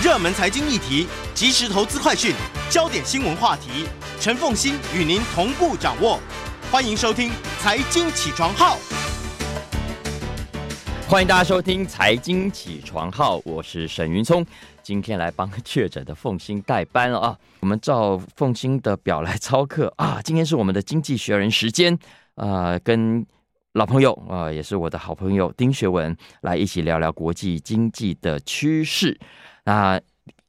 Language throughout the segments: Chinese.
热门财经议题、即时投资快讯、焦点新闻话题，陈凤欣与您同步掌握。欢迎收听《财经起床号》。欢迎大家收听《财经起床号》，我是沈云聪，今天来帮确诊的凤欣代班了啊！我们照凤欣的表来操课啊！今天是我们的《经济学人》时间啊、跟老朋友啊、也是我的好朋友丁学文来一起聊聊国际经济的趋势。那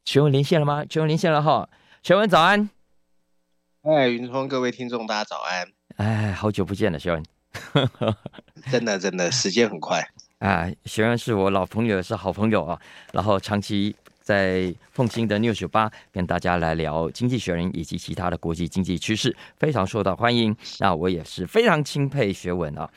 学文连线了吗？学文连线了哈，学文早安。哎，云聪，各位听众，大家早安！哎，好久不见了，学文。真的，真的，时间很快。啊，学文是我老朋友，是好朋友啊。然后长期在凤新的 News98 跟大家来聊经济学人以及其他的国际经济趋势，非常受到欢迎。那我也是非常钦佩学文啊。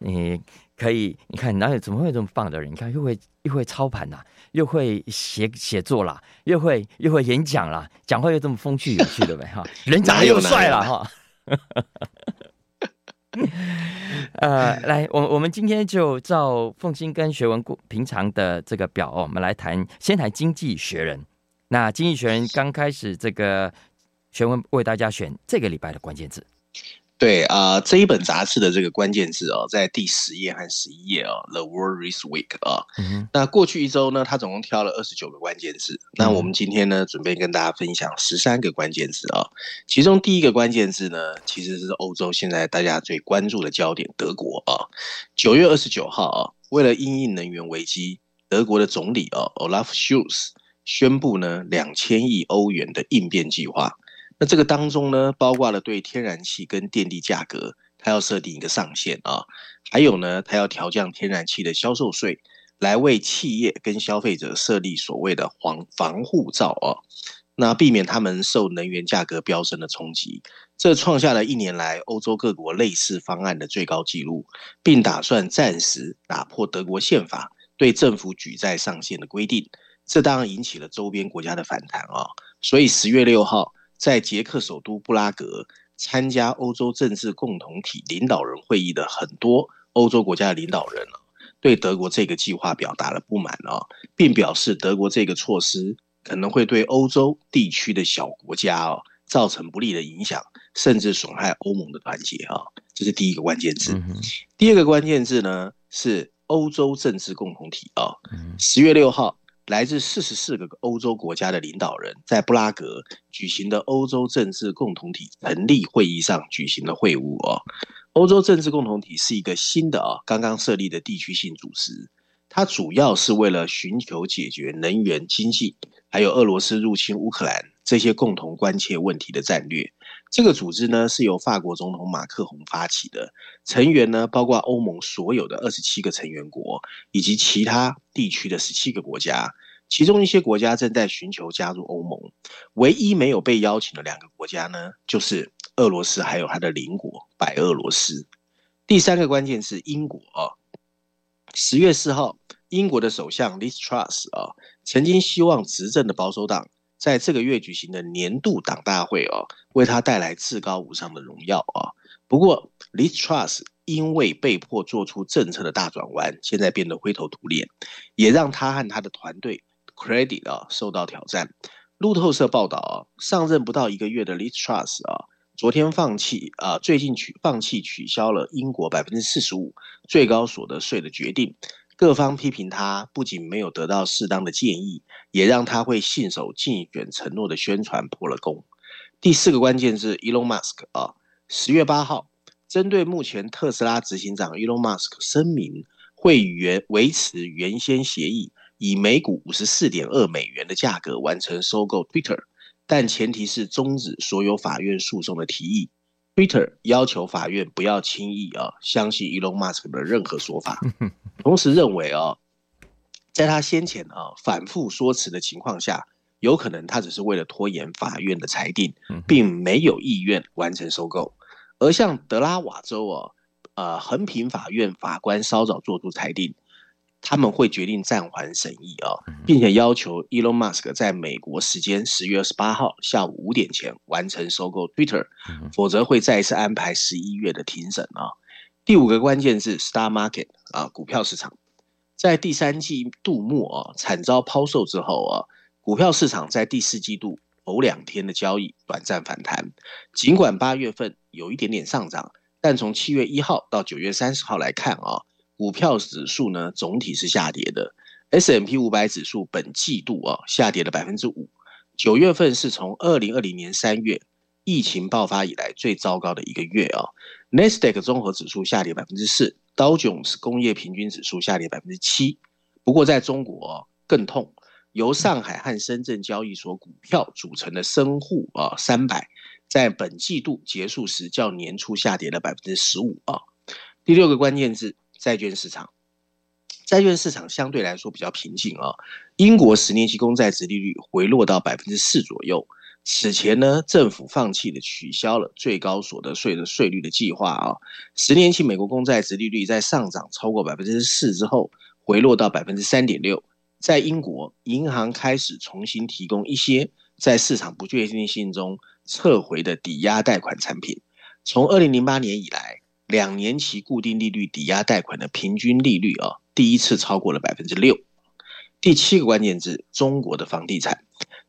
你可以，你看哪有怎么会这么棒的人？你看又会又会操盘呐、啊，又会写写作啦，又会又会演讲啦，讲话又这么风趣有趣的呗哈，人长得又帅了哈。呃，来，我我们今天就照凤馨跟学文过平常的这个表哦，我们来谈，先谈《经济学人》。那《经济学人》刚开始，这个学文为大家选这个礼拜的关键字。对啊、呃，这一本杂志的这个关键字哦，在第十页和十一页哦，The World This Week 啊、哦嗯。那过去一周呢，他总共挑了二十九个关键字。那我们今天呢，准备跟大家分享十三个关键字啊、哦。其中第一个关键字呢，其实是欧洲现在大家最关注的焦点——德国啊。九月二十九号啊，为了因应能源危机，德国的总理啊，Olaf Scholz 宣布呢，两千亿欧元的应变计划。那这个当中呢，包括了对天然气跟电力价格，它要设定一个上限啊，还有呢，它要调降天然气的销售税，来为企业跟消费者设立所谓的防防护罩啊，那避免他们受能源价格飙升的冲击。这创下了一年来欧洲各国类似方案的最高纪录，并打算暂时打破德国宪法对政府举债上限的规定。这当然引起了周边国家的反弹啊，所以十月六号。在捷克首都布拉格参加欧洲政治共同体领导人会议的很多欧洲国家的领导人对德国这个计划表达了不满啊，并表示德国这个措施可能会对欧洲地区的小国家啊造成不利的影响，甚至损害欧盟的团结啊。这是第一个关键字。第二个关键字呢是欧洲政治共同体啊。十月六号。来自四十四个欧洲国家的领导人，在布拉格举行的欧洲政治共同体成立会议上举行的会晤哦。欧洲政治共同体是一个新的啊，刚刚设立的地区性组织，它主要是为了寻求解决能源、经济，还有俄罗斯入侵乌克兰这些共同关切问题的战略。这个组织呢，是由法国总统马克宏发起的，成员呢包括欧盟所有的二十七个成员国，以及其他地区的十七个国家。其中一些国家正在寻求加入欧盟，唯一没有被邀请的两个国家呢，就是俄罗斯还有它的邻国白俄罗斯。第三个关键是英国啊，十月四号，英国的首相 Liz Truss 啊，曾经希望执政的保守党。在这个月举行的年度党大会哦，为他带来至高无上的荣耀啊。不过，Liz Truss 因为被迫做出政策的大转弯，现在变得灰头土脸，也让他和他的团队 credit 啊受到挑战。路透社报道啊，上任不到一个月的 Liz Truss 啊，昨天放弃啊，最近取放弃取消了英国百分之四十五最高所得税的决定。各方批评他不仅没有得到适当的建议，也让他会信守竞选承诺的宣传破了功。第四个关键是 Elon Musk 啊，十月八号，针对目前特斯拉执行长 Elon Musk 声明会原维持原先协议，以每股五十四点二美元的价格完成收购 Twitter，但前提是终止所有法院诉讼的提议。Twitter 要求法院不要轻易啊相信 Elon Musk 的任何说法，同时认为啊，在他先前啊反复说辞的情况下，有可能他只是为了拖延法院的裁定，并没有意愿完成收购。而像德拉瓦州啊，呃横平法院法官稍早做出裁定。他们会决定暂缓审议啊，并且要求 Elon Musk 在美国时间十月二十八号下午五点前完成收购 Twitter，否则会再一次安排十一月的庭审啊。第五个关键是 Stock Market 啊，股票市场，在第三季度末啊惨遭抛售之后啊，股票市场在第四季度头两天的交易短暂反弹，尽管八月份有一点点上涨，但从七月一号到九月三十号来看啊，股票指数呢总体是下跌的。S M P 五百指数本季度啊下跌了百分之五，九月份是从二零二零年三月疫情爆发以来最糟糕的一个月啊。Nasdaq 综合指数下跌百分之四，道琼斯工业平均指数下跌百分之七。不过在中国更痛，由上海和深圳交易所股票组成的深沪啊三百，在本季度结束时较年初下跌了百分之十五啊。第六个关键字：债券市场。债券市场相对来说比较平静啊。英国十年期公债殖利率回落到百分之四左右。此前呢，政府放弃了取消了最高所得税的税率的计划啊。十年期美国公债殖利率在上涨超过百分之四之后，回落到百分之三点六。在英国，银行开始重新提供一些在市场不确定性中撤回的抵押贷款产品。从二零零八年以来，两年期固定利率抵押贷款的平均利率啊。第一次超过了百分之六。第七个关键字：中国的房地产。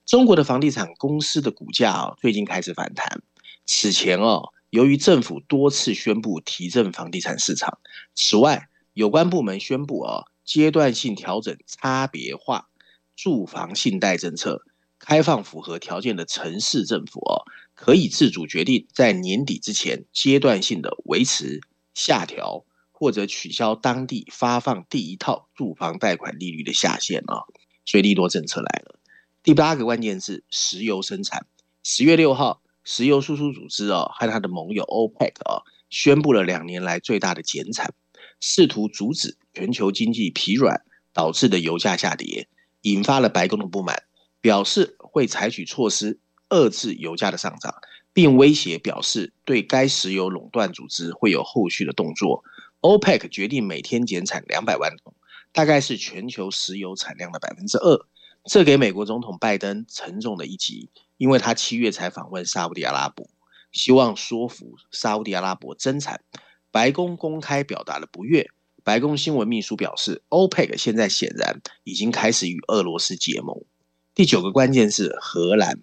中国的房地产公司的股价啊，最近开始反弹。此前哦，由于政府多次宣布提振房地产市场，此外，有关部门宣布啊，阶段性调整差别化住房信贷政策，开放符合条件的城市政府哦，可以自主决定在年底之前阶段性的维持、下调。或者取消当地发放第一套住房贷款利率的下限啊，所以利多政策来了。第八个关键是：石油生产。十月六号，石油输出组织啊和他的盟友 OPEC 啊宣布了两年来最大的减产，试图阻止全球经济疲软导致的油价下跌，引发了白宫的不满，表示会采取措施遏制油价的上涨，并威胁表示对该石油垄断组织会有后续的动作。OPEC 决定每天减产两百万桶，大概是全球石油产量的百分之二。这给美国总统拜登沉重的一击，因为他七月才访问沙乌地阿拉伯，希望说服沙乌地阿拉伯增产。白宫公开表达了不悦。白宫新闻秘书表示，OPEC 现在显然已经开始与俄罗斯结盟。第九个关键是荷兰，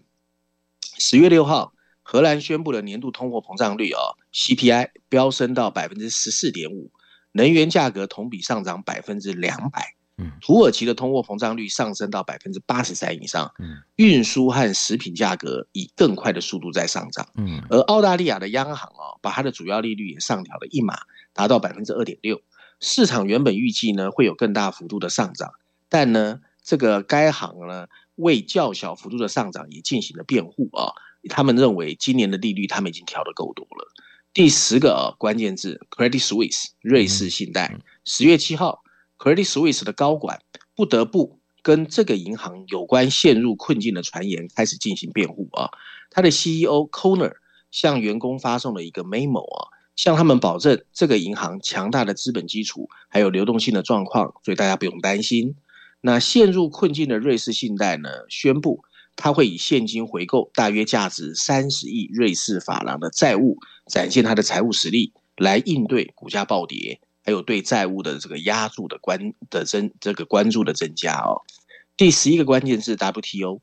十月六号。荷兰宣布了年度通货膨胀率哦，CPI 飙升到百分之十四点五，能源价格同比上涨百分之两百。嗯，土耳其的通货膨胀率上升到百分之八十三以上。嗯，运输和食品价格以更快的速度在上涨。嗯，而澳大利亚的央行哦，把它的主要利率也上调了一码，达到百分之二点六。市场原本预计呢会有更大幅度的上涨，但呢，这个该行呢为较小幅度的上涨也进行了辩护啊。他们认为今年的利率他们已经调得够多了。第十个啊关键字，Credit Suisse 瑞士信贷。十月七号，Credit Suisse 的高管不得不跟这个银行有关陷入困境的传言开始进行辩护啊。他的 CEO Conner 向员工发送了一个 memo 啊，向他们保证这个银行强大的资本基础还有流动性的状况，所以大家不用担心。那陷入困境的瑞士信贷呢，宣布。他会以现金回购大约价值三十亿瑞士法郎的债务，展现他的财务实力，来应对股价暴跌，还有对债务的这个压注的关的增这个关注的增加哦。第十一个关键是 WTO。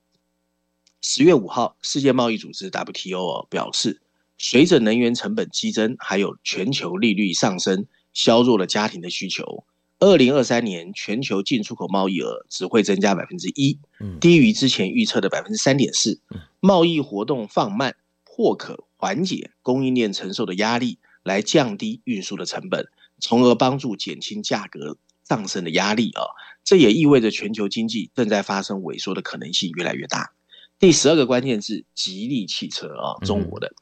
十月五号，世界贸易组织 WTO 哦表示，随着能源成本激增，还有全球利率上升，削弱了家庭的需求。二零二三年全球进出口贸易额只会增加百分之一，低于之前预测的百分之三点四。贸易活动放慢或可缓解供应链承受的压力，来降低运输的成本，从而帮助减轻价格上升的压力啊。这也意味着全球经济正在发生萎缩的可能性越来越大。第十二个关键字：吉利汽车啊，中国的。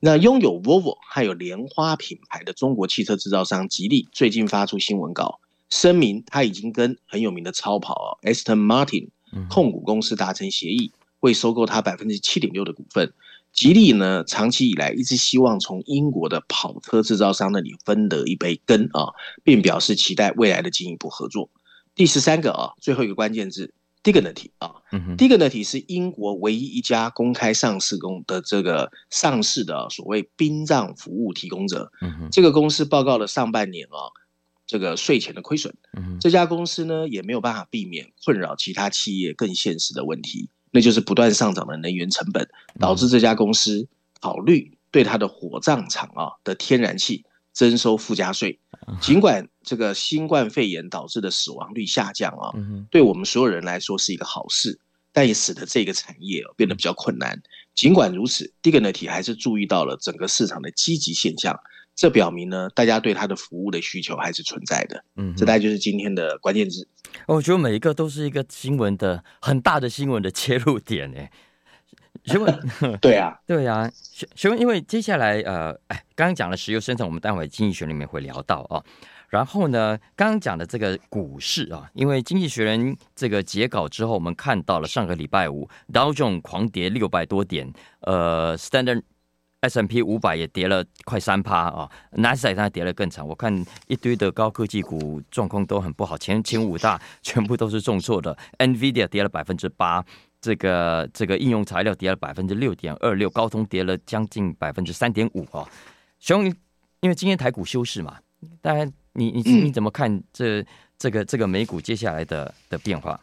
那拥有 Volvo 还有莲花品牌的中国汽车制造商吉利最近发出新闻稿。声明，他已经跟很有名的超跑啊 Aston Martin 控股公司达成协议，会收购他百分之七点六的股份。吉利呢，长期以来一直希望从英国的跑车制造商那里分得一杯羹啊，并表示期待未来的进一步合作。第十三个啊，最后一个关键字 Dignity 啊，Dignity 是英国唯一一家公开上市公的这个上市的所谓殡葬服务提供者。这个公司报告了上半年啊。这个税前的亏损。嗯，这家公司呢也没有办法避免困扰其他企业更现实的问题，那就是不断上涨的能源成本，导致这家公司考虑对它的火葬场啊的天然气征收附加税。尽管这个新冠肺炎导致的死亡率下降啊，对我们所有人来说是一个好事。但也使得这个产业变得比较困难。尽管如此，Dignity 还是注意到了整个市场的积极现象，这表明呢，大家对它的服务的需求还是存在的。嗯，这大概就是今天的关键字。我觉得每一个都是一个新闻的很大的新闻的切入点诶。请问，对啊，对啊，请问，因为接下来呃，哎，刚刚讲了石油生产，我们待会经济学里面会聊到啊。然后呢，刚刚讲的这个股市啊，因为经济学人这个截稿之后，我们看到了上个礼拜五道琼狂跌六百多点，呃，Standard S&P 五百也跌了快三趴啊，纳斯达克当然跌了更惨。我看一堆的高科技股状况都很不好，前前五大全部都是重挫的，NVIDIA 跌了百分之八，这个这个应用材料跌了百分之六点二六，高通跌了将近百分之三点五啊。熊，因为今天台股休市嘛，大家。你你你怎么看这这个这个美股接下来的的变化？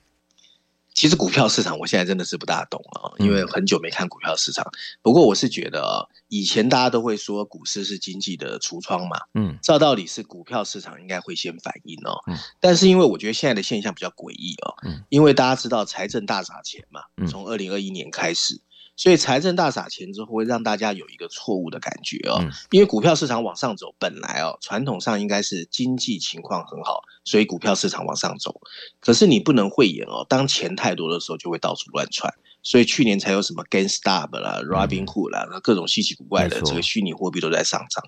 其实股票市场我现在真的是不大懂啊，因为很久没看股票市场。不过我是觉得啊，以前大家都会说股市是经济的橱窗嘛，嗯，照道理是股票市场应该会先反应哦。但是因为我觉得现在的现象比较诡异哦，因为大家知道财政大砸钱嘛，从二零二一年开始。所以财政大撒钱之后，会让大家有一个错误的感觉哦，因为股票市场往上走，本来哦传统上应该是经济情况很好，所以股票市场往上走。可是你不能讳言哦，当钱太多的时候，就会到处乱窜。所以去年才有什么 GameStop 啦、Robinhood 啦，各种稀奇古怪的这个虚拟货币都在上涨。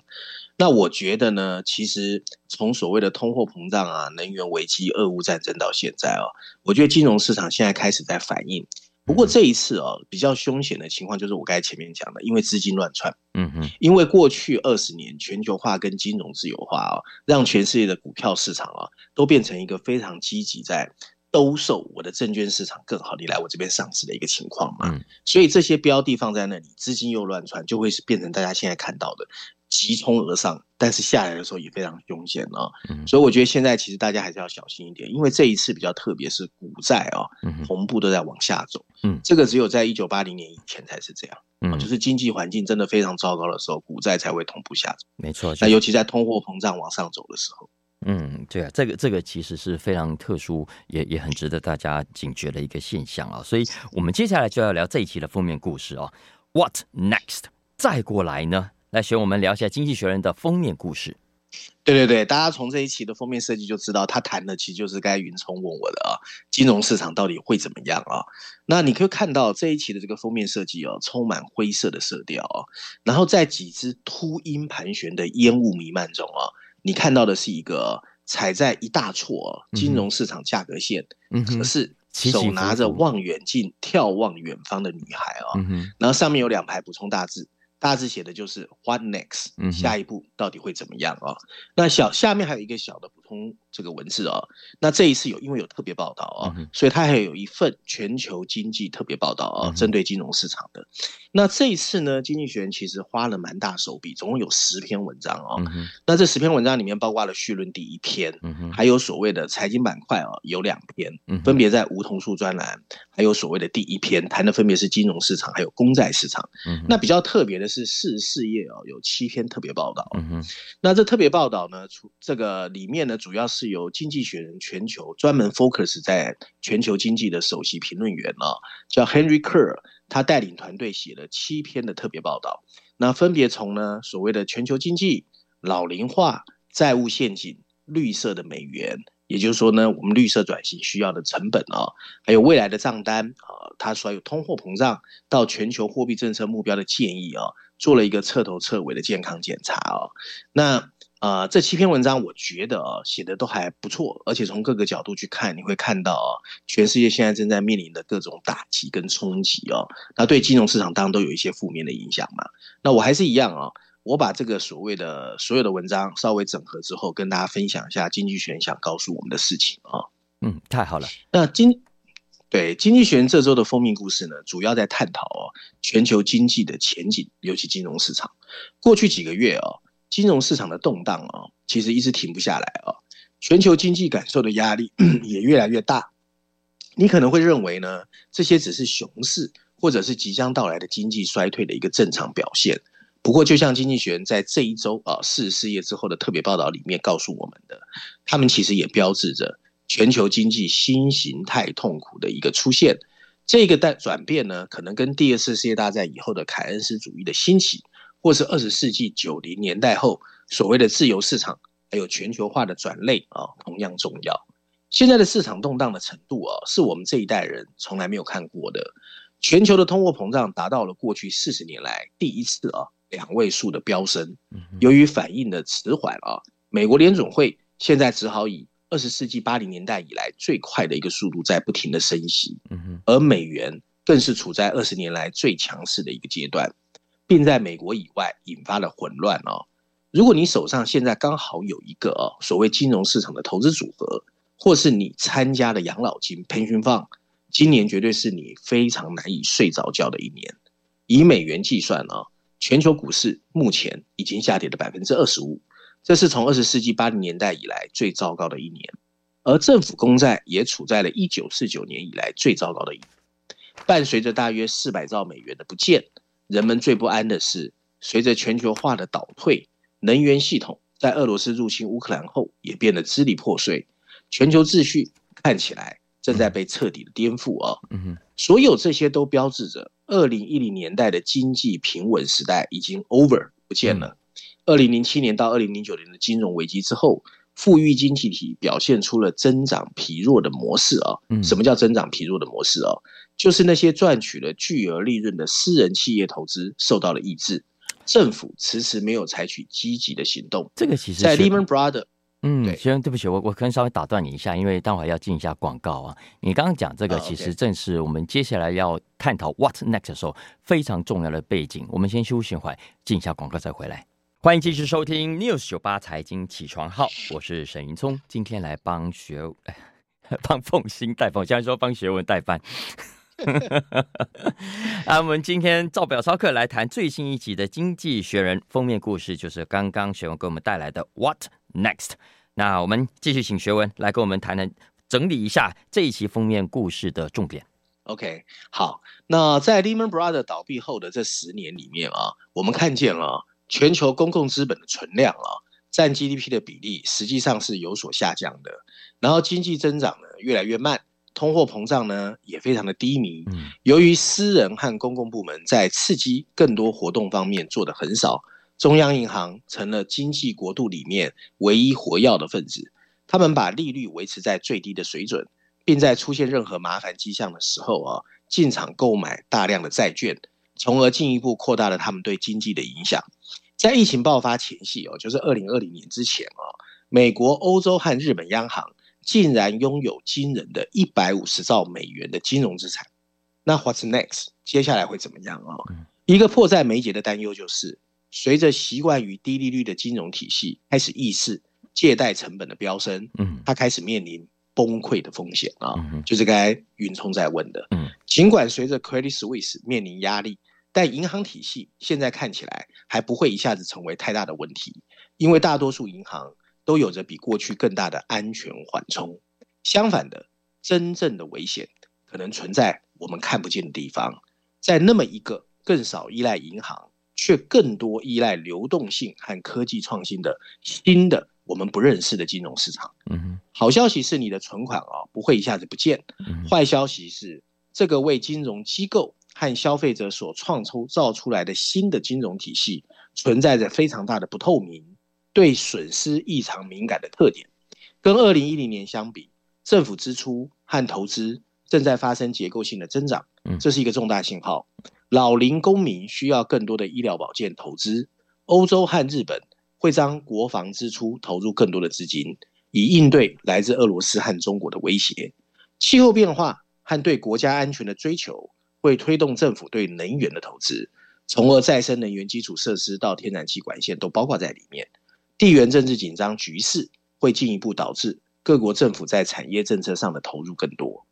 那我觉得呢，其实从所谓的通货膨胀啊、能源危机、俄乌战争到现在哦，我觉得金融市场现在开始在反应。不过这一次哦，比较凶险的情况就是我刚才前面讲的，因为资金乱窜，嗯哼，因为过去二十年全球化跟金融自由化啊，让全世界的股票市场啊都变成一个非常积极在兜售我的证券市场更好，你来我这边上市的一个情况嘛，所以这些标的放在那里，资金又乱窜，就会是变成大家现在看到的。急冲而上，但是下来的时候也非常凶险啊。嗯、所以我觉得现在其实大家还是要小心一点，因为这一次比较特别，是股债啊，同步都在往下走。嗯，这个只有在一九八零年以前才是这样。嗯，就是经济环境真的非常糟糕的时候，股债才会同步下走。没错，那尤其在通货膨胀往上走的时候。嗯，对啊，这个这个其实是非常特殊，也也很值得大家警觉的一个现象啊。所以我们接下来就要聊这一期的封面故事啊。What next？再过来呢？来选我们聊一下《经济学人》的封面故事。对对对，大家从这一期的封面设计就知道，他谈的其实就是该云聪问我的啊，金融市场到底会怎么样啊？那你可以看到这一期的这个封面设计哦，充满灰色的色调啊，然后在几只秃鹰盘旋的烟雾弥漫中啊，你看到的是一个踩在一大撮金融市场价格线，嗯，可是手拿着望远镜眺望远方的女孩啊，然后上面有两排补充大字。大致写的就是 What next？下一步到底会怎么样啊？那小下面还有一个小的补充这个文字啊。那这一次有因为有特别报道啊，所以它还有一份全球经济特别报道啊，针对金融市场的。那这一次呢，经济学人其实花了蛮大手笔，总共有十篇文章啊。那这十篇文章里面包括了绪论第一篇，还有所谓的财经板块啊，有两篇，分别在梧桐树专栏，还有所谓的第一篇谈的分别是金融市场还有公债市场。那比较特别的是。是四四页哦，有七篇特别报道。那这特别报道呢，除这个里面呢，主要是由《经济学人》全球专门 focus 在全球经济的首席评论员啊，叫 Henry Kerr，他带领团队写了七篇的特别报道。那分别从呢所谓的全球经济、老龄化、债务陷阱、绿色的美元。也就是说呢，我们绿色转型需要的成本啊，还有未来的账单啊，它所有通货膨胀到全球货币政策目标的建议啊，做了一个彻头彻尾的健康检查啊。那呃，这七篇文章我觉得啊，写的都还不错，而且从各个角度去看，你会看到啊，全世界现在正在面临的各种打击跟冲击哦，那对金融市场当然都有一些负面的影响嘛。那我还是一样啊。我把这个所谓的所有的文章稍微整合之后，跟大家分享一下经济学人想告诉我们的事情啊。嗯，太好了。那经对经济学人这周的封面故事呢，主要在探讨哦全球经济的前景，尤其金融市场。过去几个月哦，金融市场的动荡啊，其实一直停不下来啊。全球经济感受的压力 也越来越大。你可能会认为呢，这些只是熊市，或者是即将到来的经济衰退的一个正常表现。不过，就像经济学人在这一周啊四十四页之后的特别报道里面告诉我们的，他们其实也标志着全球经济新形态痛苦的一个出现。这个代转变呢，可能跟第二次世界大战以后的凯恩斯主义的兴起，或是二十世纪九零年代后所谓的自由市场，还有全球化的转类啊，同样重要。现在的市场动荡的程度啊，是我们这一代人从来没有看过的。全球的通货膨胀达到了过去四十年来第一次啊两位数的飙升。由于反应的迟缓啊，美国联总会现在只好以二十世纪八零年代以来最快的一个速度在不停的升息。而美元更是处在二十年来最强势的一个阶段，并在美国以外引发了混乱哦。如果你手上现在刚好有一个哦所谓金融市场的投资组合，或是你参加的养老金 pension fund，今年绝对是你非常难以睡着觉的一年。以美元计算啊，全球股市目前已经下跌了百分之二十五，这是从二十世纪八零年代以来最糟糕的一年。而政府公债也处在了一九四九年以来最糟糕的一年。伴随着大约四百兆美元的不见，人们最不安的是，随着全球化的倒退，能源系统在俄罗斯入侵乌克兰后也变得支离破碎。全球秩序看起来正在被彻底的颠覆啊！所有这些都标志着二零一零年代的经济平稳时代已经 over 不见了。二零零七年到二零零九年的金融危机之后，富裕经济体表现出了增长疲弱的模式啊！什么叫增长疲弱的模式啊？就是那些赚取了巨额利润的私人企业投资受到了抑制，政府迟迟没有采取积极的行动。这个其实在 Lehman Brothers。嗯，先生，对不起，我我可能稍微打断你一下，因为待会要进一下广告啊。你刚刚讲这个，其实正是我们接下来要探讨 What Next 的时候非常重要的背景。我们先休息一会，进一下广告再回来。欢迎继续收听 News 九八财经起床号，我是沈云聪，今天来帮学 帮凤馨代班，现在说帮学文代班。啊，我们今天照表操课来谈最新一集的《经济学人》封面故事，就是刚刚学文给我们带来的 What Next。那我们继续请学文来跟我们谈谈，整理一下这一期封面故事的重点。OK，好，那在 Lehman Brothers 倒闭后的这十年里面啊，我们看见了全球公共资本的存量啊，占 GDP 的比例实际上是有所下降的，然后经济增长呢越来越慢，通货膨胀呢也非常的低迷。由于私人和公共部门在刺激更多活动方面做的很少。中央银行成了经济国度里面唯一活跃的分子，他们把利率维持在最低的水准，并在出现任何麻烦迹象的时候啊，进场购买大量的债券，从而进一步扩大了他们对经济的影响。在疫情爆发前夕哦，就是二零二零年之前啊，美国、欧洲和日本央行竟然拥有惊人的一百五十兆美元的金融资产。那 What's next？接下来会怎么样啊？一个迫在眉睫的担忧就是。随着习惯于低利率的金融体系开始意识借贷成本的飙升，嗯，它开始面临崩溃的风险啊，嗯、就是刚才云聪在问的，嗯，尽管随着 Credit Suisse 面临压力，但银行体系现在看起来还不会一下子成为太大的问题，因为大多数银行都有着比过去更大的安全缓冲。相反的，真正的危险可能存在我们看不见的地方，在那么一个更少依赖银行。却更多依赖流动性和科技创新的新的我们不认识的金融市场。嗯，好消息是你的存款啊不会一下子不见。坏消息是这个为金融机构和消费者所创造出来的新的金融体系存在着非常大的不透明，对损失异常敏感的特点。跟二零一零年相比，政府支出和投资正在发生结构性的增长。这是一个重大信号。老龄公民需要更多的医疗保健投资，欧洲和日本会将国防支出投入更多的资金，以应对来自俄罗斯和中国的威胁。气候变化和对国家安全的追求会推动政府对能源的投资，从而再生能源基础设施到天然气管线都包括在里面。地缘政治紧张局势会进一步导致各国政府在产业政策上的投入更多。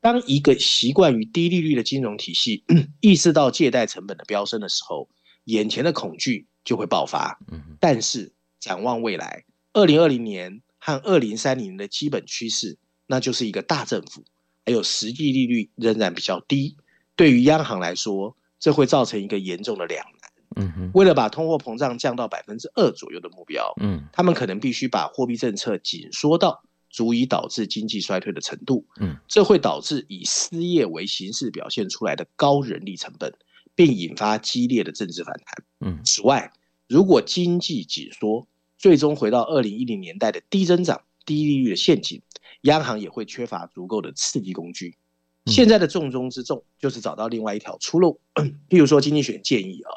当一个习惯于低利率的金融体系 意识到借贷成本的飙升的时候，眼前的恐惧就会爆发。但是展望未来，二零二零年和二零三零年的基本趋势，那就是一个大政府，还有实际利率仍然比较低。对于央行来说，这会造成一个严重的两难。嗯，为了把通货膨胀降到百分之二左右的目标，嗯，他们可能必须把货币政策紧缩到足以导致经济衰退的程度。嗯，这会导致以失业为形式表现出来的高人力成本，并引发激烈的政治反弹。嗯，此外，如果经济紧缩，最终回到二零一零年代的低增长、低利率的陷阱，央行也会缺乏足够的刺激工具。现在的重中之重就是找到另外一条出路，譬如说，经济学建议啊，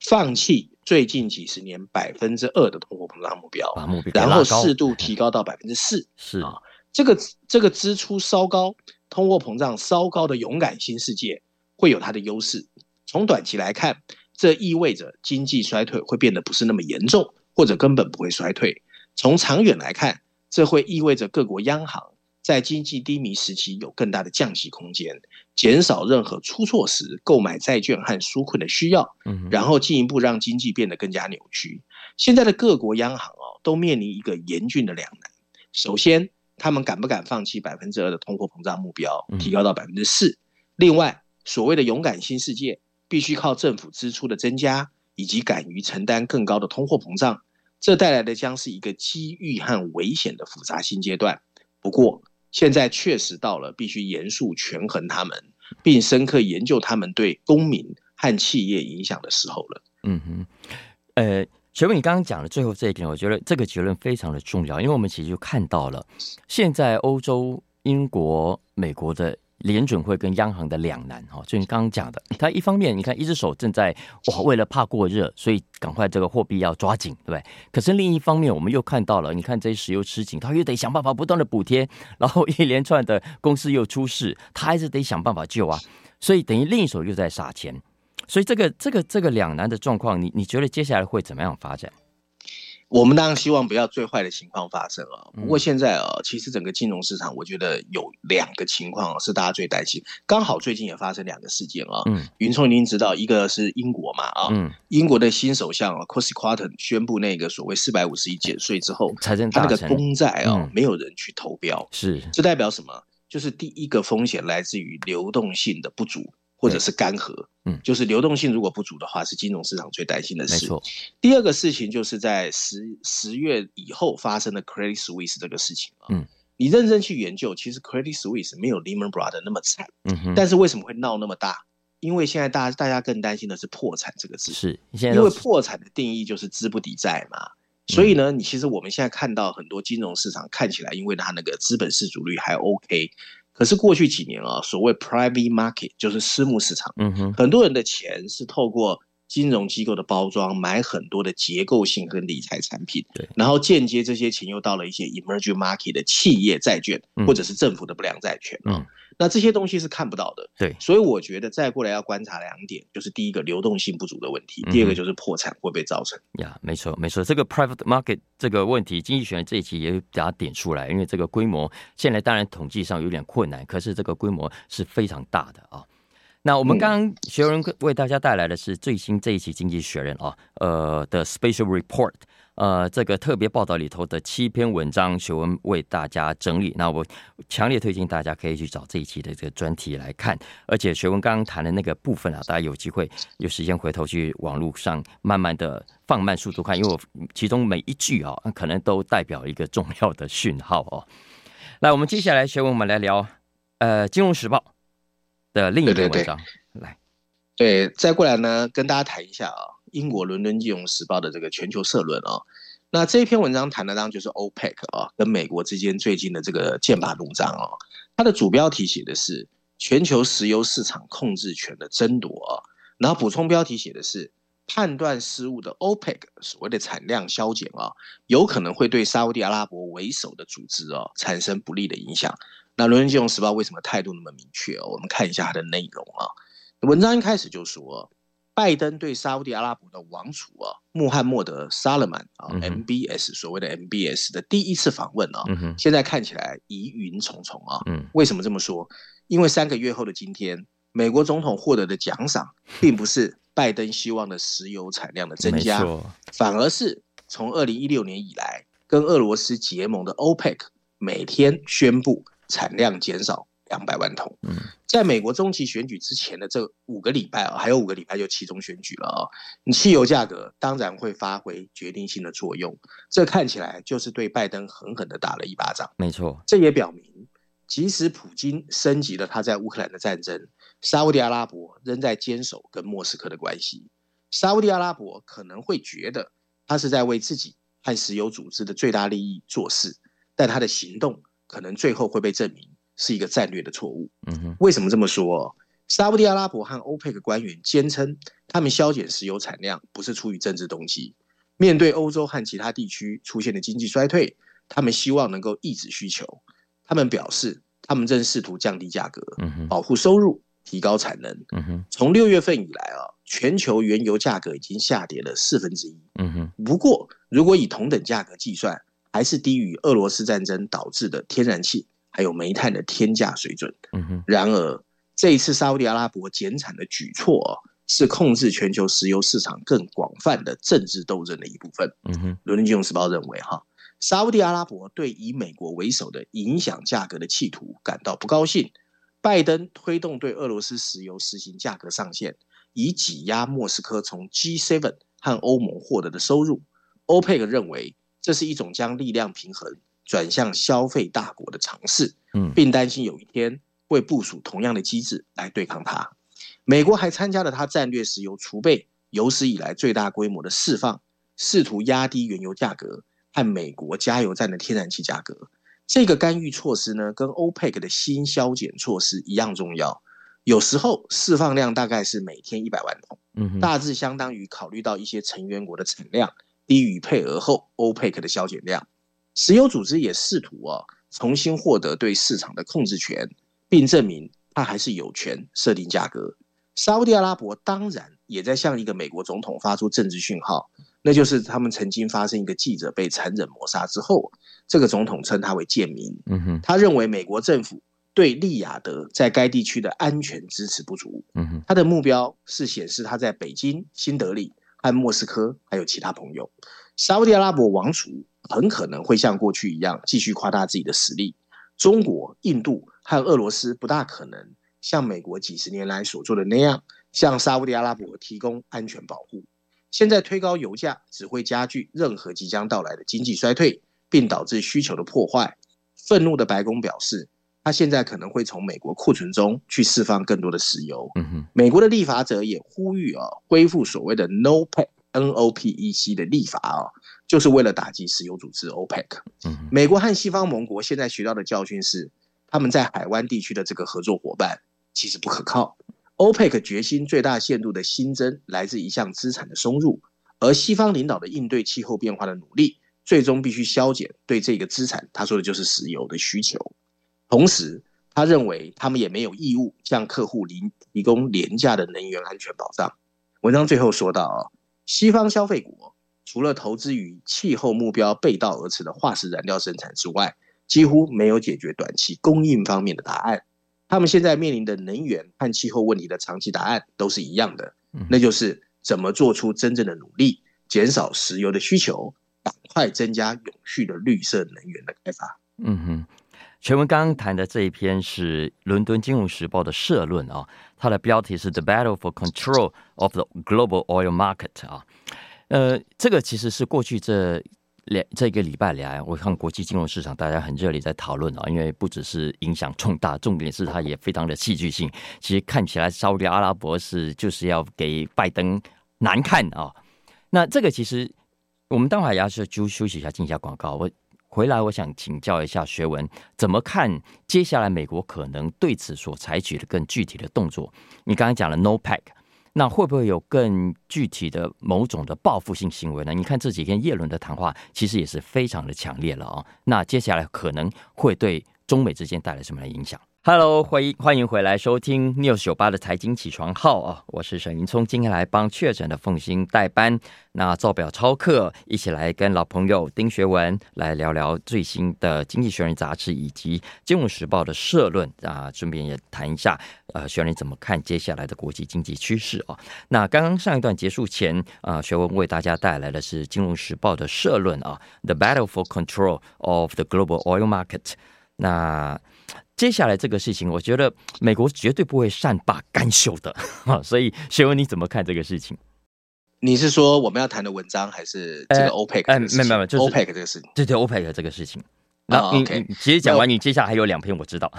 放弃最近几十年百分之二的通货膨胀目标，目标然后适度提高到百分之四。是啊，这个这个支出稍高、通货膨胀稍高的勇敢新世界会有它的优势。从短期来看，这意味着经济衰退会变得不是那么严重，或者根本不会衰退。从长远来看，这会意味着各国央行。在经济低迷时期，有更大的降息空间，减少任何出错时购买债券和纾困的需要，然后进一步让经济变得更加扭曲。现在的各国央行哦，都面临一个严峻的两难。首先，他们敢不敢放弃百分之二的通货膨胀目标，提高到百分之四？另外，所谓的勇敢新世界，必须靠政府支出的增加，以及敢于承担更高的通货膨胀，这带来的将是一个机遇和危险的复杂新阶段。不过，现在确实到了必须严肃权衡他们，并深刻研究他们对公民和企业影响的时候了。嗯哼，呃，学文，你刚刚讲的最后这一点，我觉得这个结论非常的重要，因为我们其实就看到了现在欧洲、英国、美国的。联准会跟央行的两难，哈，就你刚刚讲的，它一方面你看一只手正在哇，为了怕过热，所以赶快这个货币要抓紧，对不对？可是另一方面，我们又看到了，你看这些石油吃紧，它又得想办法不断的补贴，然后一连串的公司又出事，它还是得想办法救啊，所以等于另一手又在撒钱，所以这个这个这个两难的状况，你你觉得接下来会怎么样发展？我们当然希望不要最坏的情况发生啊。不过现在啊，其实整个金融市场，我觉得有两个情况是大家最担心。刚好最近也发生两个事件啊。嗯。云聪已经知道，一个是英国嘛啊。嗯。英国的新首相啊，Kwasi Kwarteng 宣布那个所谓四百五十亿减税之后，他那个公债啊，没有人去投标。是。这代表什么？就是第一个风险来自于流动性的不足。或者是干涸，嗯，就是流动性如果不足的话，是金融市场最担心的事。没错。第二个事情就是在十十月以后发生的 Credit Suisse 这个事情啊，嗯，你认真去研究，其实 Credit Suisse 没有 Lehman Brothers 那么惨，嗯哼，但是为什么会闹那么大？因为现在大家大家更担心的是破产这个字，是，因为破产的定义就是资不抵债嘛，所以呢，你其实我们现在看到很多金融市场看起来，因为它那个资本市足率还 OK。可是过去几年啊，所谓 private market 就是私募市场，嗯哼，很多人的钱是透过金融机构的包装买很多的结构性跟理财产品，对，然后间接这些钱又到了一些 emerging market 的企业债券，或者是政府的不良债券啊。嗯那这些东西是看不到的，对，所以我觉得再过来要观察两点，就是第一个流动性不足的问题，第二个就是破产会被造成。呀、嗯，没错没错，这个 private market 这个问题，经济学人这一期也给大家点出来，因为这个规模现在当然统计上有点困难，可是这个规模是非常大的啊。那我们刚刚学文为大家带来的是最新这一期经济学人啊，呃的 special report。呃，这个特别报道里头的七篇文章，学文为大家整理。那我强烈推荐大家可以去找这一期的这个专题来看。而且学文刚刚谈的那个部分啊，大家有机会有时间回头去网络上慢慢的放慢速度看，因为我其中每一句啊，可能都代表一个重要的讯号哦。那我们接下来学文，我们来聊呃《金融时报》的另一篇文章。对对对来，对，再过来呢，跟大家谈一下啊。英国伦敦金融时报的这个全球社论啊，那这一篇文章谈的当然就是 OPEC 啊，跟美国之间最近的这个剑拔弩张啊。它的主标题写的是全球石油市场控制权的争夺啊，然后补充标题写的是判断失误的 OPEC 所谓的产量削减啊，有可能会对沙乌地阿拉伯为首的组织啊产生不利的影响。那伦敦金融时报为什么态度那么明确？我们看一下它的内容啊。文章一开始就说。拜登对沙乌地阿拉伯的王储啊，穆罕默德·萨勒曼啊，MBS 所谓的 MBS 的第一次访问啊，现在看起来疑云重重啊。为什么这么说？因为三个月后的今天，美国总统获得的奖赏，并不是拜登希望的石油产量的增加，反而是从二零一六年以来，跟俄罗斯结盟的 OPEC 每天宣布产量减少两百万桶。嗯，在美国中期选举之前的这五个礼拜啊，还有五个礼拜就期中选举了啊，你汽油价格当然会发挥决定性的作用。这看起来就是对拜登狠狠的打了一巴掌。没错，这也表明，即使普京升级了他在乌克兰的战争，沙乌地阿拉伯仍在坚守跟莫斯科的关系。沙乌地阿拉伯可能会觉得他是在为自己和石油组织的最大利益做事，但他的行动可能最后会被证明是一个战略的错误。嗯哼，为什么这么说？沙乌地阿拉伯和欧佩克官员坚称，他们削减石油产量不是出于政治动机。面对欧洲和其他地区出现的经济衰退，他们希望能够抑制需求。他们表示，他们正试图降低价格，保护收入。提高产能。嗯哼，从六月份以来啊，全球原油价格已经下跌了四分之一。嗯哼，不过如果以同等价格计算，还是低于俄罗斯战争导致的天然气还有煤炭的天价水准。嗯哼，然而这一次沙乌地阿拉伯减产的举措，是控制全球石油市场更广泛的政治斗争的一部分。嗯哼，伦敦金融时报认为哈，沙乌地阿拉伯对以美国为首的影响价格的企图感到不高兴。拜登推动对俄罗斯石油实行价格上限，以挤压莫斯科从 G7 和欧盟获得的收入。欧佩克认为这是一种将力量平衡转向消费大国的尝试，并担心有一天会部署同样的机制来对抗它。美国还参加了它战略石油储备有史以来最大规模的释放，试图压低原油价格和美国加油站的天然气价格。这个干预措施呢，跟 OPEC 的新削减措施一样重要。有时候释放量大概是每天一百万桶，嗯，大致相当于考虑到一些成员国的产量低于配额后，OPEC 的削减量。石油组织也试图啊重新获得对市场的控制权，并证明它还是有权设定价格。沙乌地阿拉伯当然也在向一个美国总统发出政治讯号，那就是他们曾经发生一个记者被残忍谋杀之后。这个总统称他为贱民。嗯哼，他认为美国政府对利雅得在该地区的安全支持不足。嗯哼，他的目标是显示他在北京、新德里和莫斯科还有其他朋友。沙乌地阿拉伯王储很可能会像过去一样继续夸大自己的实力。中国、印度和俄罗斯不大可能像美国几十年来所做的那样，向沙乌地阿拉伯提供安全保护。现在推高油价只会加剧任何即将到来的经济衰退。并导致需求的破坏。愤怒的白宫表示，他现在可能会从美国库存中去释放更多的石油。嗯哼，美国的立法者也呼吁啊，恢复所谓的 NOPEC N O P E C 的立法啊，就是为了打击石油组织 OPEC。嗯哼，美国和西方盟国现在学到的教训是，他们在海湾地区的这个合作伙伴其实不可靠。OPEC 决心最大限度的新增来自一项资产的收入，而西方领导的应对气候变化的努力。最终必须削减对这个资产，他说的就是石油的需求。同时，他认为他们也没有义务向客户提供廉价的能源安全保障。文章最后说到啊，西方消费国除了投资于气候目标背道而驰的化石燃料生产之外，几乎没有解决短期供应方面的答案。他们现在面临的能源和气候问题的长期答案都是一样的，那就是怎么做出真正的努力，减少石油的需求。赶快增加永续的绿色能源的开发。嗯哼，全文刚刚谈的这一篇是《伦敦金融时报》的社论啊，它的标题是 “The Battle for Control of the Global Oil Market” 啊。呃，这个其实是过去这两这个礼拜来，我看国际金融市场大家很热烈在讨论啊，因为不只是影响重大，重点是它也非常的戏剧性。其实看起来，沙乌地阿拉伯是就是要给拜登难看啊。那这个其实。我们待会儿要是就休息一下，进一下广告。我回来，我想请教一下学文，怎么看接下来美国可能对此所采取的更具体的动作？你刚刚讲了 no pack，那会不会有更具体的某种的报复性行为呢？你看这几天耶伦的谈话，其实也是非常的强烈了啊。那接下来可能会对中美之间带来什么样的影响？Hello，欢迎欢迎回来收听 News 九八的财经起床号啊！我是沈云聪，今天来帮确诊的凤馨代班，那造表超客，一起来跟老朋友丁学文来聊聊最新的《经济学人》杂志以及《金融时报》的社论啊，顺便也谈一下呃，学人怎么看接下来的国际经济趋势啊？那刚刚上一段结束前啊，学文为大家带来的是《金融时报》的社论啊，《The Battle for Control of the Global Oil Market》那。接下来这个事情，我觉得美国绝对不会善罢甘休的，所以学文你怎么看这个事情？你是说我们要谈的文章，还是这个 OPEC？哎，没没有，就是 OPEC 这个事情。对对，OPEC 这个事情。那、oh. 你其实讲完，你接下来还有两篇，我知道。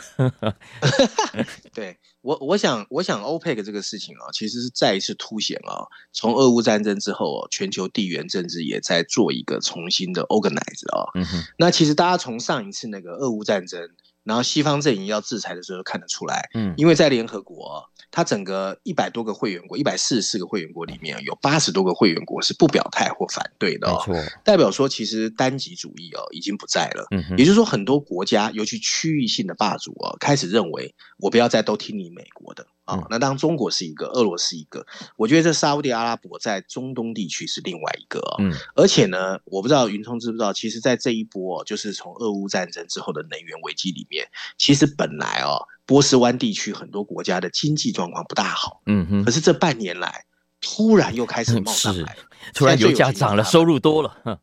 对我，我想，我想 OPEC 这个事情啊，其实是再一次凸显啊，从俄乌战争之后，全球地缘政治也在做一个重新的 organize 啊。嗯哼。那其实大家从上一次那个俄乌战争。然后西方阵营要制裁的时候看得出来，嗯，因为在联合国，它整个一百多个会员国，一百四十四个会员国里面有八十多个会员国是不表态或反对的，哦，代表说其实单极主义哦已经不在了，嗯，也就是说很多国家，尤其区域性的霸主哦，开始认为我不要再都听你美国的。啊、哦，那当中国是一个，俄罗斯一个，我觉得这沙乌地阿拉伯在中东地区是另外一个、哦。嗯，而且呢，我不知道云聪知不知道，其实，在这一波就是从俄乌战争之后的能源危机里面，其实本来哦，波斯湾地区很多国家的经济状况不大好。嗯哼，可是这半年来，突然又开始冒上来，突然油价涨了，收入多了。哼，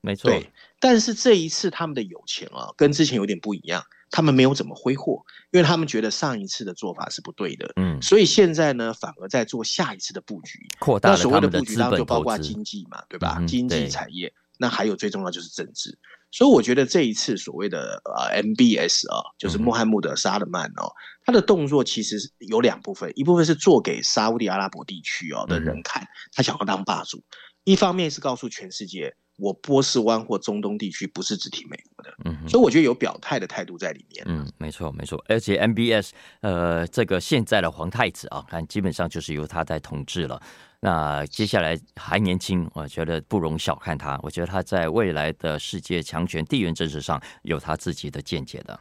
没错。对，但是这一次他们的有钱啊，跟之前有点不一样。他们没有怎么挥霍，因为他们觉得上一次的做法是不对的，嗯，所以现在呢，反而在做下一次的布局，扩大。那所谓的布局当中就包括经济嘛，对吧？嗯、经济产业，那还有最重要就是政治。所以我觉得这一次所谓的呃 MBS 啊，就是穆罕默德·沙勒曼哦，他的动作其实有两部分，一部分是做给沙乌地阿拉伯地区哦的人看，他想要当霸主；一方面是告诉全世界。我波斯湾或中东地区不是只提美国的，嗯，所以我觉得有表态的态度在里面。嗯，没错没错，而且 MBS 呃，这个现在的皇太子啊，看基本上就是由他在统治了。那接下来还年轻，我觉得不容小看他。我觉得他在未来的世界强权地缘政治上有他自己的见解的。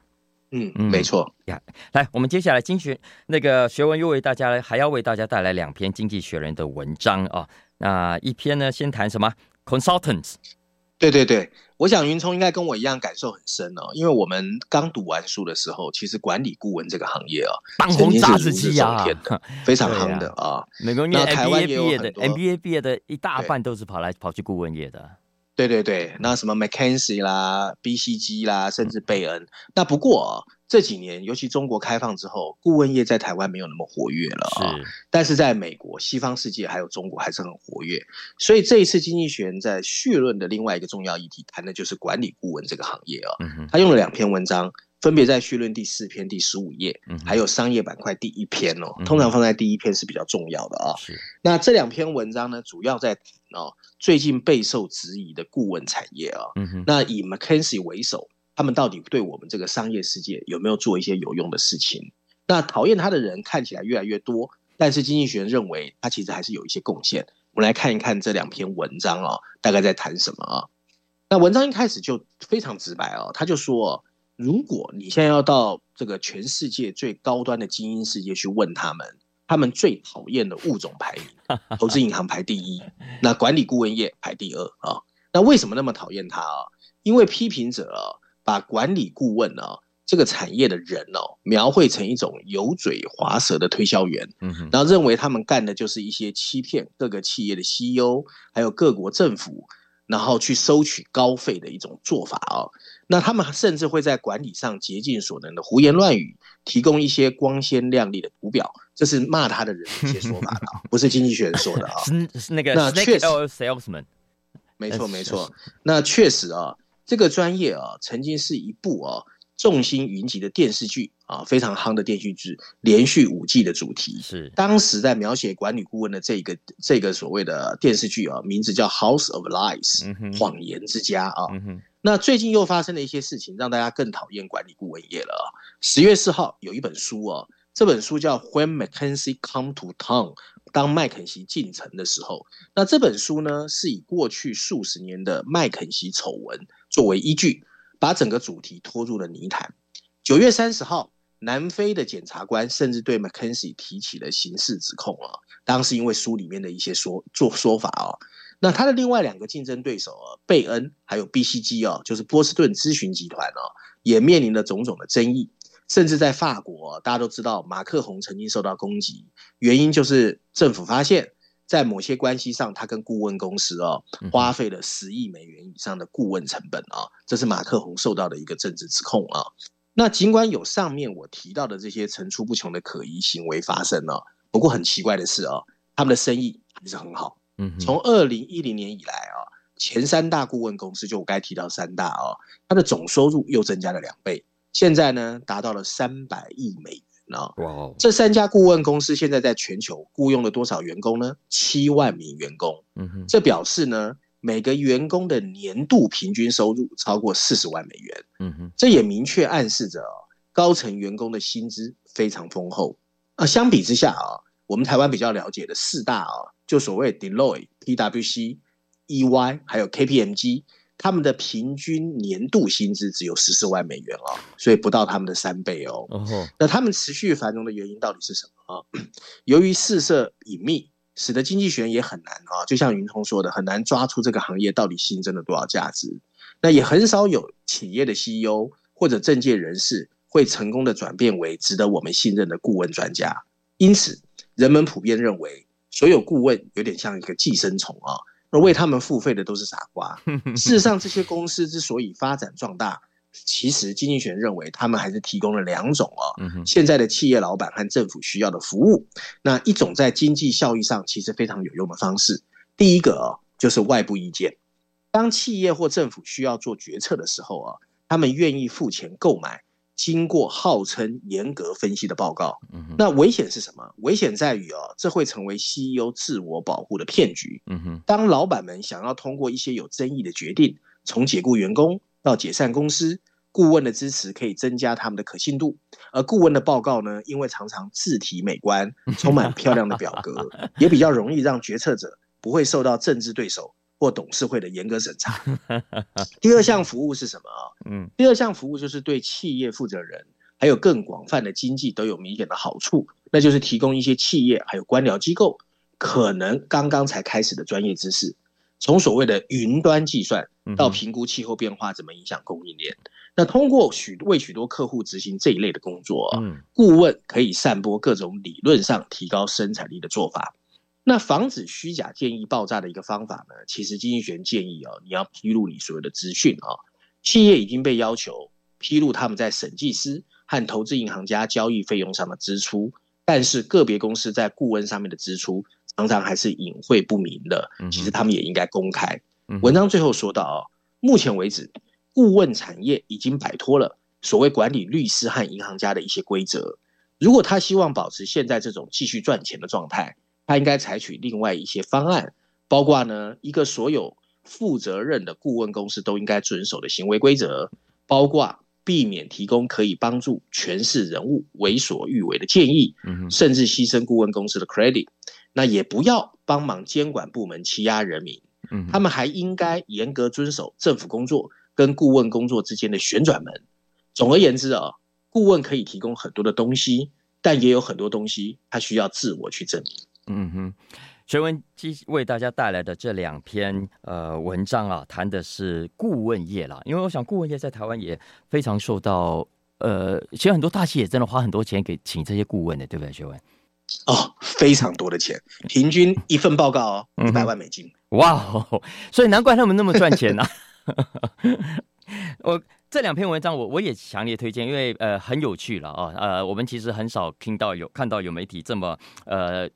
嗯嗯，没错呀。来，我们接下来经学那个学文又为大家还要为大家带来两篇经济学人的文章啊。那一篇呢，先谈什么？Consultants，对对对，我想云聪应该跟我一样感受很深哦，因为我们刚读完书的时候，其实管理顾问这个行业啊，当红炸子鸡啊，非常夯的啊。美国念 MBA 毕业的，MBA 毕业的一大半都是跑来跑去顾问业的。对对对，那什么 McKinsey 啦、BCG 啦，甚至贝恩。那不过这几年，尤其中国开放之后，顾问业在台湾没有那么活跃了啊。是，但是在美国、西方世界还有中国还是很活跃。所以这一次《经济学人》在绪论的另外一个重要议题，谈的就是管理顾问这个行业啊。嗯、他用了两篇文章。分别在绪论第四篇第十五页，还有商业板块第一篇哦。通常放在第一篇是比较重要的啊。是。那这两篇文章呢，主要在哦，最近备受质疑的顾问产业啊。嗯哼。那以 McKinsey 为首，他们到底对我们这个商业世界有没有做一些有用的事情？那讨厌他的人看起来越来越多，但是经济学人认为他其实还是有一些贡献。我们来看一看这两篇文章哦，大概在谈什么啊？那文章一开始就非常直白哦，他就说。如果你现在要到这个全世界最高端的精英世界去问他们，他们最讨厌的物种排名，投资银行排第一，那管理顾问业排第二啊。那为什么那么讨厌他啊？因为批评者，把管理顾问啊这个产业的人哦，描绘成一种油嘴滑舌的推销员，然后认为他们干的就是一些欺骗各个企业的 CEO，还有各国政府。然后去收取高费的一种做法啊、哦，那他们甚至会在管理上竭尽所能的胡言乱语，提供一些光鲜亮丽的图表，这是骂他的人的一些说法的，不是经济学人说的啊、哦。是那个那确实，salesman，没错没错，那确实啊，这个专业啊，曾经是一部啊。众星云集的电视剧啊，非常夯的电视剧，连续五季的主题是当时在描写管理顾问的这个这个所谓的电视剧啊，名字叫《House of Lies》，谎言之家啊。那最近又发生了一些事情，让大家更讨厌管理顾问业了啊。十月四号有一本书啊，这本书叫《When McKinsey Come to Town》，当麦肯锡进城的时候，那这本书呢，是以过去数十年的麦肯锡丑闻作为依据。把整个主题拖入了泥潭。九月三十号，南非的检察官甚至对麦肯锡提起了刑事指控啊。当时因为书里面的一些说做说法啊，那他的另外两个竞争对手啊，贝恩还有 BCG 啊，就是波士顿咨询集团啊，也面临了种种的争议。甚至在法国，大家都知道马克宏曾经受到攻击，原因就是政府发现，在某些关系上，他跟顾问公司哦花费了十亿美元以上的顾问成本啊，这是马克宏受到的一个政治指控啊。那尽管有上面我提到的这些层出不穷的可疑行为发生了，不过很奇怪的是哦，他们的生意还是很好。嗯，从二零一零年以来啊，前三大顾问公司就我该提到三大哦，它的总收入又增加了两倍。现在呢，达到了三百亿美元啊！哇哦，这三家顾问公司现在在全球雇佣了多少员工呢？七万名员工。嗯哼，这表示呢，每个员工的年度平均收入超过四十万美元。嗯哼，这也明确暗示着高层员工的薪资非常丰厚。啊，相比之下啊，我们台湾比较了解的四大啊，就所谓 Deloitte、PwC、EY 还有 KPMG。他们的平均年度薪资只有十四万美元哦，所以不到他们的三倍哦。那他们持续繁荣的原因到底是什么啊？由于事涉隐秘，使得经济学人也很难啊。就像云通说的，很难抓出这个行业到底新增了多少价值。那也很少有企业的 CEO 或者政界人士会成功的转变为值得我们信任的顾问专家。因此，人们普遍认为，所有顾问有点像一个寄生虫啊。而为他们付费的都是傻瓜。事实上，这些公司之所以发展壮大，其实经济学人认为他们还是提供了两种哦，现在的企业老板和政府需要的服务。那一种在经济效益上其实非常有用的方式，第一个哦，就是外部意见。当企业或政府需要做决策的时候啊，他们愿意付钱购买。经过号称严格分析的报告，那危险是什么？危险在于哦，这会成为 CEO 自我保护的骗局。当老板们想要通过一些有争议的决定，从解雇员工到解散公司，顾问的支持可以增加他们的可信度。而顾问的报告呢，因为常常字体美观，充满漂亮的表格，也比较容易让决策者不会受到政治对手。或董事会的严格审查。第二项服务是什么啊？嗯，第二项服务就是对企业负责人还有更广泛的经济都有明显的好处，那就是提供一些企业还有官僚机构可能刚刚才开始的专业知识，从所谓的云端计算到评估气候变化怎么影响供应链。那通过许为许多客户执行这一类的工作，顾问可以散播各种理论上提高生产力的做法。那防止虚假建议爆炸的一个方法呢？其实经济学建议哦，你要披露你所有的资讯啊。企业已经被要求披露他们在审计师和投资银行家交易费用上的支出，但是个别公司在顾问上面的支出常常还是隐晦不明的。其实他们也应该公开。文章最后说到啊，目前为止，顾问产业已经摆脱了所谓管理律师和银行家的一些规则。如果他希望保持现在这种继续赚钱的状态，他应该采取另外一些方案，包括呢，一个所有负责任的顾问公司都应该遵守的行为规则，包括避免提供可以帮助权势人物为所欲为的建议，甚至牺牲顾问公司的 credit。那也不要帮忙监管部门欺压人民。他们还应该严格遵守政府工作跟顾问工作之间的旋转门。总而言之啊，顾问可以提供很多的东西，但也有很多东西他需要自我去证明。嗯哼，学文基为大家带来的这两篇呃文章啊，谈的是顾问业啦。因为我想顾问业在台湾也非常受到呃，其实很多大企业真的花很多钱给请这些顾问的，对不对？学文哦，非常多的钱，平均一份报告哦，一百万美金。嗯、哇哦，所以难怪他们那么赚钱呐、啊。我这两篇文章我我也强烈推荐，因为呃很有趣了啊。呃，我们其实很少听到有看到有媒体这么呃。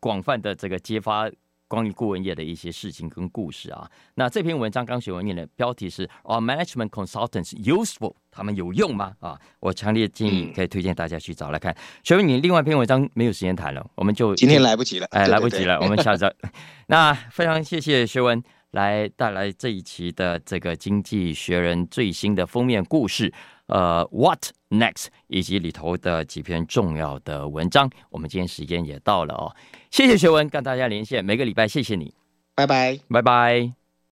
广泛的这个揭发关于顾问业的一些事情跟故事啊，那这篇文章刚学文念的标题是 Are Management Consultants Useful？他们有用吗？啊，我强烈建议可以推荐大家去找来看。学文，你另外一篇文章没有时间谈了，我们就今天来不及了，哎，来不及了，我们下周。那非常谢谢学文来带来这一期的这个经济学人最新的封面故事。呃，What next？以及里头的几篇重要的文章，我们今天时间也到了哦。谢谢学文跟大家连线，每个礼拜谢谢你，拜拜，拜拜。